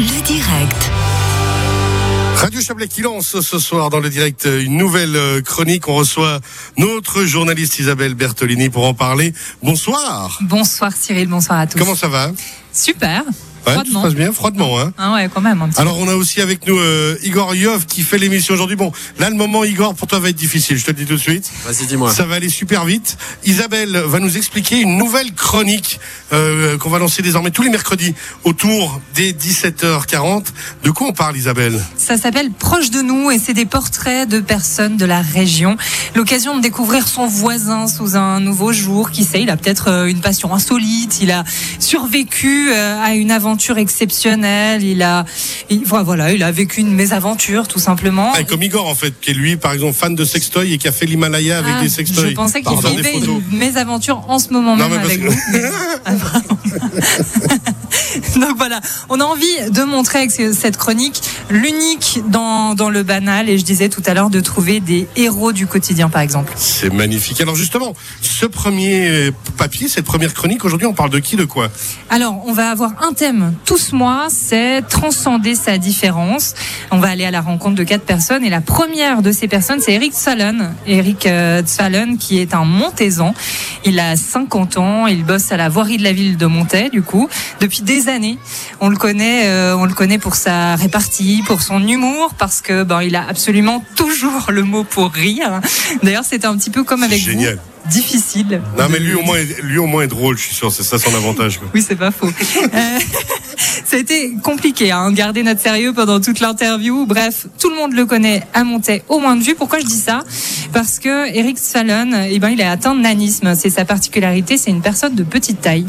Le direct. Radio Chablais qui lance ce soir dans le direct une nouvelle euh, chronique. On reçoit notre journaliste Isabelle Bertolini pour en parler. Bonsoir. Bonsoir Cyril, bonsoir à tous. Comment ça va? Super. Ouais, tout se passe bien, froidement. Hein Ah ouais, quand même. Un petit Alors on a aussi avec nous euh, Igor Yov qui fait l'émission aujourd'hui. Bon, là le moment Igor pour toi va être difficile, je te le dis tout de suite. Vas-y, dis-moi. Ça va aller super vite. Isabelle va nous expliquer une nouvelle chronique euh, qu'on va lancer désormais tous les mercredis autour des 17h40. De quoi on parle Isabelle? Ça s'appelle Proche de nous et c'est des portraits de personnes de la région. L'occasion de découvrir son voisin sous un nouveau jour. Qui sait, il a peut-être euh, une passion insolite. Il a survécu euh, à une aventure exceptionnelle. Il a, il, voilà, il a vécu une mésaventure tout simplement. Ah, Comme Igor en fait, qui est lui par exemple fan de sextoy et qui a fait l'Himalaya avec Ah, des sextoys. Je pensais qu'il vivait une mésaventure en ce moment Non, même avec que- vous. Mais- Ah, pardon. Donc voilà, on a envie de montrer avec ce- cette chronique l'unique dans, dans le banal et je disais tout à l'heure de trouver des héros du quotidien par exemple. C'est magnifique. Alors justement, ce premier papier, cette première chronique, aujourd'hui on parle de qui, de quoi? Alors on va avoir un thème tous ce mois, c'est transcender sa différence. On va aller à la rencontre de quatre personnes et la première de ces personnes c'est Eric Tzfalen. Eric euh, Tzfalen qui est un Montaisan. Il a 50 ans, il bosse à la voirie de la ville de Montaix du coup depuis des années. On le connaît, euh, on le connaît pour sa répartie, pour son humour, parce que bon, il a absolument toujours le mot pour rire. D'ailleurs, c'était un petit peu comme avec Génial. vous, difficile. Non mais lui au moins, est- lui au moins est drôle, je suis sûr, c'est ça son avantage. quoi. Oui, c'est pas faux. Euh, ça a été compliqué, hein, garder notre sérieux pendant toute l'interview. Bref, tout le monde le connaît à Montaix au moins de vue. Pourquoi je dis ça? Parce que Eric Fallon, eh ben, il a atteint le nanisme. C'est sa particularité. C'est une personne de petite taille.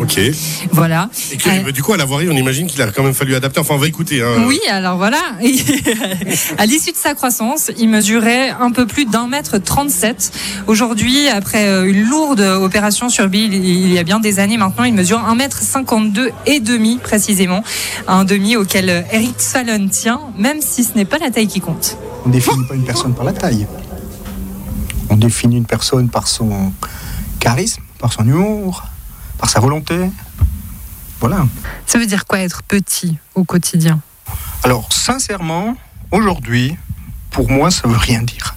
Ok. Et Voilà. que, Euh, du coup à la voirie, on imagine qu'il a quand même fallu adapter. Enfin on va écouter. Hein. Oui, alors voilà. à l'issue de sa croissance, il mesurait un peu plus d'un mètre 37. Aujourd'hui, après euh, une lourde opération sur Bill, il y a bien des années maintenant, il mesure 1 mètre 52 et demi précisément. Un demi auquel Eric Fallon tient, même si ce n'est pas la taille qui compte. On définit pas une personne par la taille. On définit une personne par son charisme, par son humour, par sa volonté. Voilà. Ça veut dire quoi être petit au quotidien? Alors, sincèrement, aujourd'hui, pour moi, ça veut rien dire.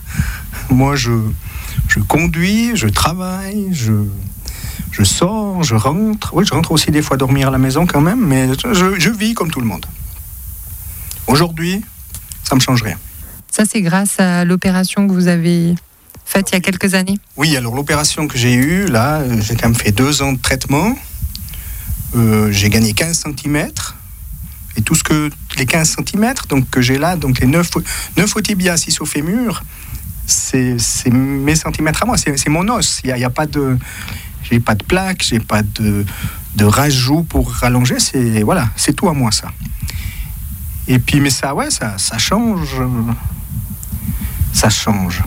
Moi, je, je conduis, je travaille, je, je sors, je rentre. Oui, je rentre aussi des fois dormir à la maison quand même, mais je, je vis comme tout le monde. Aujourd'hui, ça me change rien. Ça, c'est grâce à l'opération que vous avez faite il y a quelques années. Oui, alors l'opération que j'ai eue, là, euh, j'ai quand même fait deux ans de traitement. Euh, j'ai gagné 15 cm. Et tout ce que les 15 cm donc, que j'ai là, donc les 9, 9 au tibia, 6 au fémur, c'est mes centimètres à moi, c'est mon os. Il n'y a, pas de. J'ai pas de plaque, j'ai pas de, de rajout pour rallonger, c'est voilà, c'est tout à moi ça. Et puis, mais ça, ouais, ça, change. Ça change.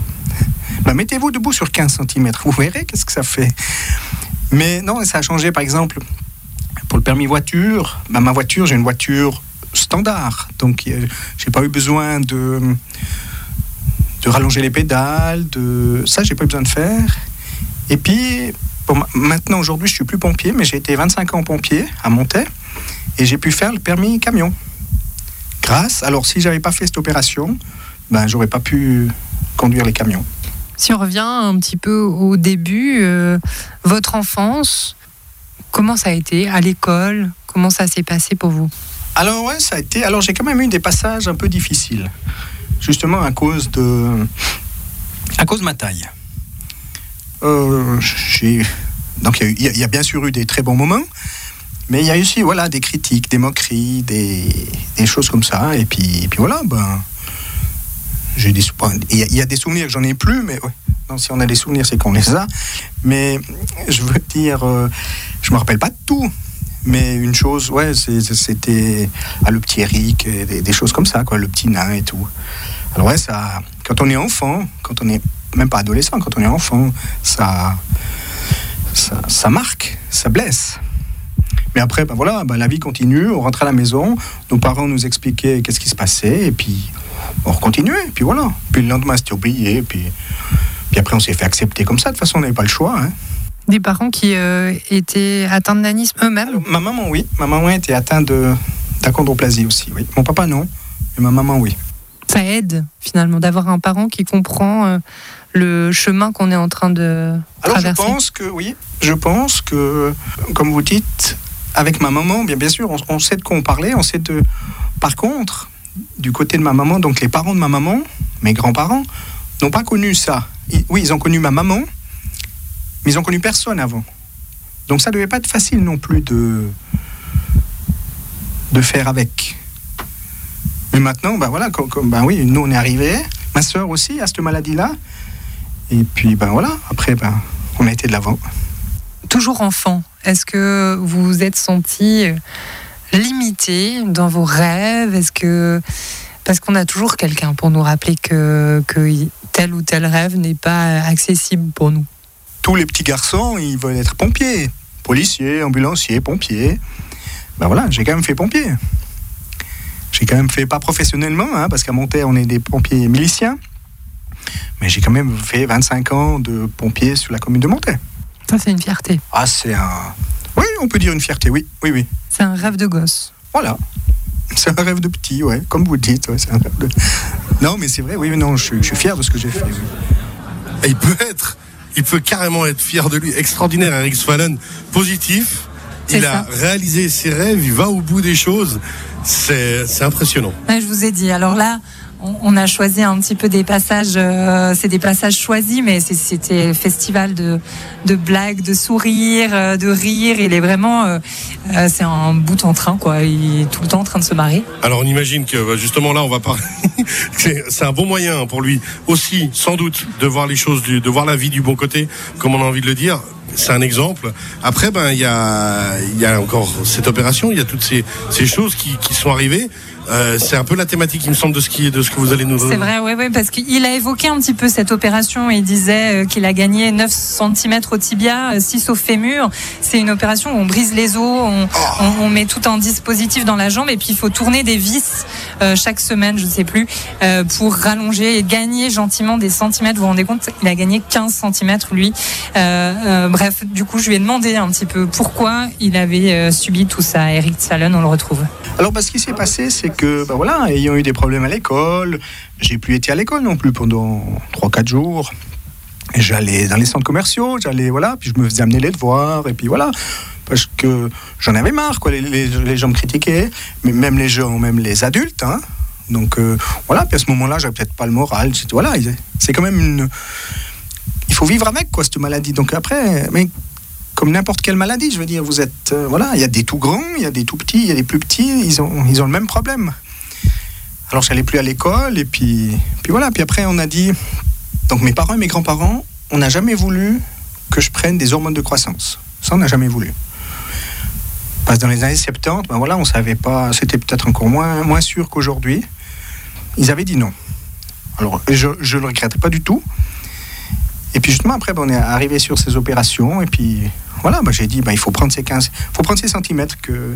Bah, Mettez-vous debout sur 15 cm, vous verrez qu'est-ce que ça fait. Mais non, ça a changé par exemple pour le permis voiture. bah, ma voiture, j'ai une voiture standard, donc euh, j'ai pas eu besoin de de rallonger les pédales, de ça j'ai pas eu besoin de faire. Et puis maintenant aujourd'hui, je suis plus pompier, mais j'ai été 25 ans pompier à Montaix et j'ai pu faire le permis camion. Grâce, alors si j'avais pas fait cette opération, ben j'aurais pas pu conduire les camions. Si on revient un petit peu au début, euh, votre enfance, comment ça a été à l'école? Comment ça s'est passé pour vous? Alors ouais, ça a été. Alors j'ai quand même eu des passages un peu difficiles, justement à cause de, à cause ma taille. Euh, donc il y a bien sûr eu des très bons moments, mais il y a aussi voilà des critiques, des moqueries, des, des choses comme ça. Et puis, et puis voilà, ben j'ai des il y, a- des souvenirs que j'en ai plus, mais ouais. Si on a des souvenirs, c'est qu'on les a. Mais je veux dire, euh, je me rappelle pas de tout. Mais une chose, ouais, c'était ah, le petit Eric, des choses comme ça, quoi, le petit nain et tout. Alors ouais, ça, quand on est enfant, quand on est même pas adolescent, quand on est enfant, ça, ça, ça marque, ça blesse. Mais après, ben voilà, ben la vie continue, on rentre à la maison, nos parents nous expliquaient qu'est-ce qui se passait, et puis on continuait, puis voilà. Puis le lendemain, c'était oublié, puis, puis après, on s'est fait accepter comme ça. De toute façon, on n'avait pas le choix. Hein. Des parents qui euh, étaient atteints de nanisme eux-mêmes Ma maman, oui. Ma maman était atteinte d'achondroplasie aussi, oui. Mon papa, non, mais ma maman, oui. Ça aide, finalement, d'avoir un parent qui comprend euh, le chemin qu'on est en train de Alors, traverser. je pense que, oui, je pense que, comme vous dites, avec ma maman, bien, bien sûr, on, on sait de quoi on parlait, on sait de... Par contre, du côté de ma maman, donc les parents de ma maman, mes grands-parents, n'ont pas connu ça. Oui, ils ont connu ma maman, mais ils ont connu personne avant. Donc ça devait pas être facile non plus de de faire avec. Mais maintenant, ben voilà, ben oui, nous on est arrivés. Ma sœur aussi a cette maladie-là. Et puis ben voilà, après ben on a été de l'avant. Toujours enfant, est-ce que vous vous êtes senti limité dans vos rêves? Est-ce que parce qu'on a toujours quelqu'un pour nous rappeler que, que tel ou tel rêve n'est pas accessible pour nous. Tous les petits garçons, ils veulent être pompiers, policiers, ambulanciers, pompiers. Ben voilà, j'ai quand même fait pompier. J'ai quand même fait, pas professionnellement, hein, parce qu'à Monterre, on est des pompiers miliciens. Mais j'ai quand même fait 25 ans de pompier sur la commune de Monterre. Ça, c'est une fierté. Ah, c'est un. On peut dire une fierté, oui, oui, oui. C'est un rêve de gosse. Voilà. C'est un rêve de petit, ouais, comme vous le dites. ouais, c'est un rêve de... Non, mais c'est vrai, oui, mais non, je, suis- je suis fier de ce que j'ai fait. oui. Et il peut être, il peut carrément être fier de lui. Extraordinaire, Eric Swallen. Positif. Il ça. a réalisé ses rêves, il va au bout des choses. C'est c'est impressionnant. Ouais, je vous ai dit. Alors là, on, a choisi un petit peu des passages. euh, c'est des passages choisis, mais c'était festival de, de blagues, de sourires, euh, de rires. Il est vraiment, euh, euh, c'est un bout en train, quoi. Il est tout le temps en train de se marrer. Alors on imagine que bah, justement là on va parler. c'est un bon moyen pour lui aussi, sans doute, de voir les choses, de voir la vie du bon côté, comme on a envie de le dire. C'est un exemple. Après, ben il y a, y a encore cette opération, il y a toutes ces, ces choses qui, qui sont arrivées. Euh, c'est un peu la thématique, il me semble, de ce qui, de ce que vous allez nous. C'est vrai, oui, oui, parce qu'il a évoqué un petit peu cette opération. Il disait euh, qu'il a gagné 9 cm au tibia, euh, 6 au fémur. C'est une opération où on brise les os, on, on, on met tout un dispositif dans la jambe et puis il faut tourner des vis euh, chaque semaine, je ne sais plus, euh, pour rallonger et gagner gentiment des centimètres. Vous vous rendez compte, il a gagné 15 cm lui. Euh, euh, bref, du coup, je lui ai demandé un petit peu pourquoi il avait euh, subi tout ça. Eric Salon, on le retrouve. Alors, bah, ce qui s'est passé, c'est que, ben voilà, ayant eu des problèmes à l'école, j'ai plus été à l'école non plus pendant 3-4 jours. J'allais dans les centres commerciaux, j'allais, voilà, puis je me faisais amener les devoirs, et puis voilà, parce que j'en avais marre, quoi. Les, gens me critiquaient, mais même les gens, même les adultes, hein. Donc, euh, voilà, puis à ce moment-là, j'avais peut-être pas le moral. Voilà, c'est quand même une. Il faut vivre avec, quoi, cette maladie. Donc après, mais comme n'importe quelle maladie, je veux dire, vous êtes, euh, voilà, il y a des tout grands, il y a des tout petits, il y a des plus petits, ils ont, ils ont le même problème. Alors j'allais plus à l'école et puis, puis voilà, puis après on a dit, donc mes parents et mes grands-parents, on n'a jamais voulu que je prenne des hormones de croissance. Ça on n'a jamais voulu. Parce que dans les années 70, ben voilà, on savait pas, c'était peut-être encore moins, moins sûr qu'aujourd'hui. Ils avaient dit non. Alors je ne le regrette pas du tout. Et puis justement après, ben, on est arrivé sur ces opérations et puis voilà, ben, j'ai dit, ben, il faut prendre ces 15, faut prendre ces centimètres que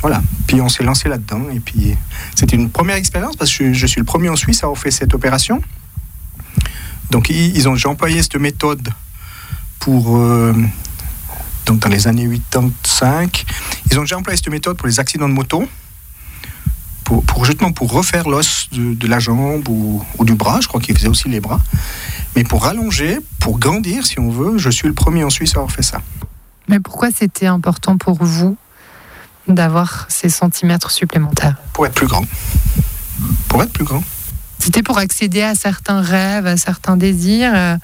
voilà. Puis on s'est lancé là-dedans. Et puis c'était une première expérience parce que je, suis le premier en Suisse à avoir fait cette opération. Donc ils, ont j'ai employé cette méthode pour euh, donc dans les années 85. Ils ont déjà employé cette méthode pour les accidents de moto. Pour, justement pour refaire l'os de, de la jambe ou, ou du bras, je crois qu'ils faisaient aussi les bras. Mais pour rallonger, pour grandir, si on veut, je suis le premier en Suisse à avoir fait ça. Mais pourquoi c'était important pour vous d'avoir ces centimètres supplémentaires? Pour être plus grand. Pour être plus grand. C'était pour accéder à certains rêves, à certains désirs. euh,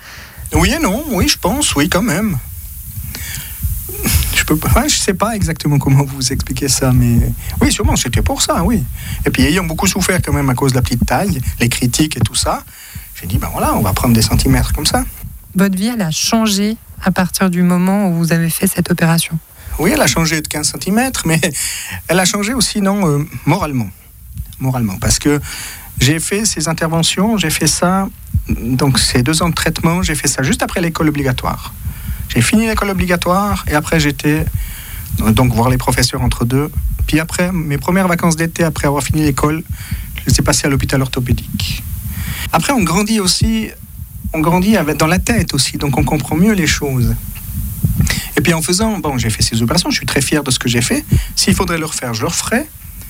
Oui et non, oui, je pense, oui, quand même. Je ouais, je sais pas exactement comment vous expliquer ça, mais oui, sûrement, c'était pour ça, oui. Et puis, ayant beaucoup souffert quand même à cause de la petite taille, les critiques et tout ça, dit, ben voilà, on va prendre des centimètres comme ça. Votre vie, elle a changé à partir du moment où vous avez fait cette opération? Oui, elle a changé de 15 cm, mais elle a changé aussi, non, euh, moralement. Moralement, parce que j'ai fait ces interventions, j'ai fait ça, donc ces deux ans de traitement, j'ai fait ça juste après l'école obligatoire. J'ai fini l'école obligatoire et après j'étais donc voir les professeurs entre deux. Puis après, mes premières vacances d'été, après avoir fini l'école, je les ai passées à l'hôpital orthopédique. Après, on grandit aussi, on grandit dans la tête aussi, donc on comprend mieux les choses. Et puis en faisant, bon, j'ai fait ces opérations, je suis très fier de ce que j'ai fait. S'il faudrait le refaire, je le referai.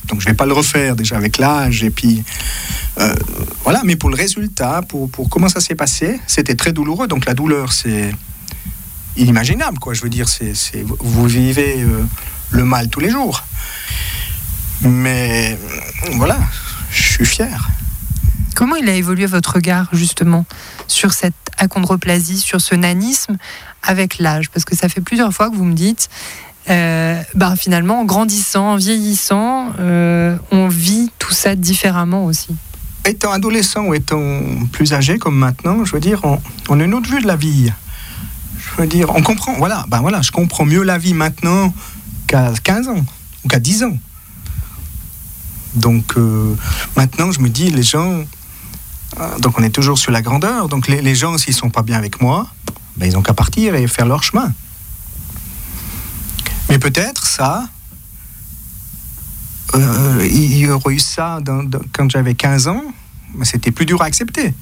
Donc je vais pas le refaire déjà avec l'âge et puis euh, voilà. Mais pour le résultat, pour, pour comment ça s'est passé, c'était très douloureux. Donc la douleur, c'est inimaginable, quoi. Je veux dire, c'est vous vivez euh, le mal tous les jours. Mais voilà, je suis fier. Comment il a évolué votre regard justement sur cette achondroplasie, sur ce nanisme avec l'âge? Parce que ça fait plusieurs fois que vous me dites, euh, bah, finalement, en grandissant, en vieillissant, euh, on vit tout ça différemment aussi. étant adolescent ou étant plus âgé comme maintenant, je veux dire, on, a une autre vue de la vie. Je veux dire, on comprend, voilà, ben voilà, je comprends mieux la vie maintenant qu'à 15 ans ou qu'à 10 ans. Donc euh, maintenant, je me dis, les gens, donc on est toujours sur la grandeur, donc les, gens, s'ils sont pas bien avec moi, ben, ils ont qu'à partir et faire leur chemin. Mais peut-être ça, euh, il y aurait eu ça quand j'avais 15 ans, mais c'était plus dur à accepter.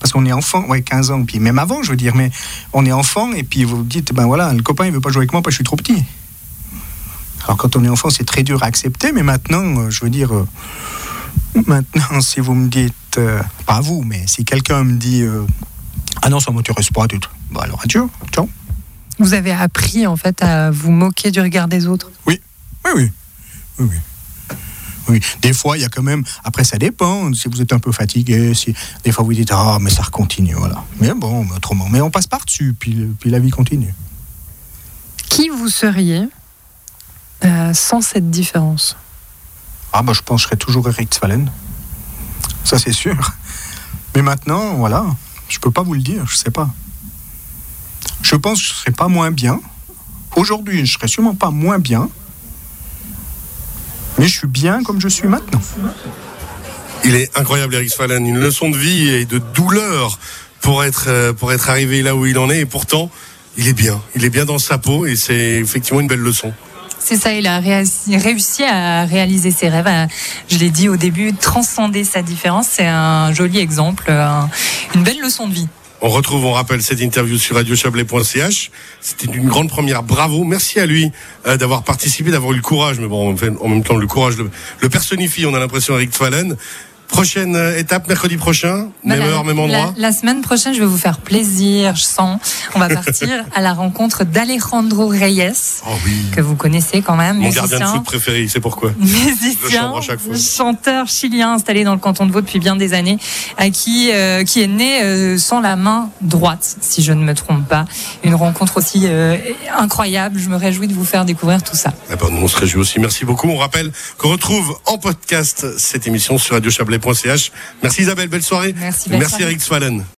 Parce qu'on est enfant, ouais, 15 ans, puis même avant, je veux dire, mais on est enfant et puis vous vous dites, ben voilà, le copain il veut pas jouer avec moi parce que je suis trop petit. Alors quand on est enfant, c'est très dur à accepter, mais maintenant, euh, je veux dire, euh, maintenant, si vous me dites, euh, pas vous, mais si quelqu'un me dit, euh, ah non, ça m'intéresse pas du tout, bah alors adieu, ciao. Vous avez appris en fait à vous moquer du regard des autres? Oui, oui. Oui, oui. Oui, des fois, il y a quand même. Après, ça dépend. Si vous êtes un peu fatigué, si des fois vous dites ah mais ça continue, voilà. Mais bon, autrement, mais on passe par dessus, puis la vie continue. Qui vous seriez euh, sans cette différence? Ah bah je serai toujours Eric Svalen. Ça c'est sûr. Mais maintenant, voilà, je peux pas vous le dire, je sais pas. Je pense que je serai pas moins bien. Aujourd'hui, je serai sûrement pas moins bien. Mais je suis bien comme je suis maintenant. Il est incroyable, Eric Fallen. Une leçon de vie et de douleur pour être, euh, pour être arrivé là où il en est. Et pourtant, il est bien. Il est bien dans sa peau et c'est effectivement une belle leçon. C'est ça, il a réussi, à réaliser ses rêves. je l'ai dit au début, transcender sa différence. C'est un joli exemple, un- une belle leçon de vie. On retrouve, on rappelle cette interview sur radiochablais.ch. C'était une grande première. Bravo. Merci à lui euh, d'avoir participé, d'avoir eu le courage. Mais bon, en même temps, le courage le, le personnifie. On a l'impression, Eric Fallen. Prochaine étape, mercredi prochain. Même heure, même endroit. La, la semaine prochaine, je vais vous faire plaisir, je sens. On va partir à la rencontre d'Alejandro Reyes, Oh oui. que vous connaissez quand même, Mon gardien de foot préféré, c'est pourquoi. musicien, chanteur chilien installé dans le canton de Vaud depuis bien des années, à qui, euh, qui est né euh, sans la main droite, si je ne me trompe pas. Une rencontre aussi euh, incroyable. Je me réjouis de vous faire découvrir tout ça. Eh ben, nous, on se réjouit aussi. Merci beaucoup. On rappelle qu'on retrouve en podcast cette émission sur radiochablais.ch. Merci Isabelle, belle soirée. Merci, belle Merci soirée. Eric Swallen.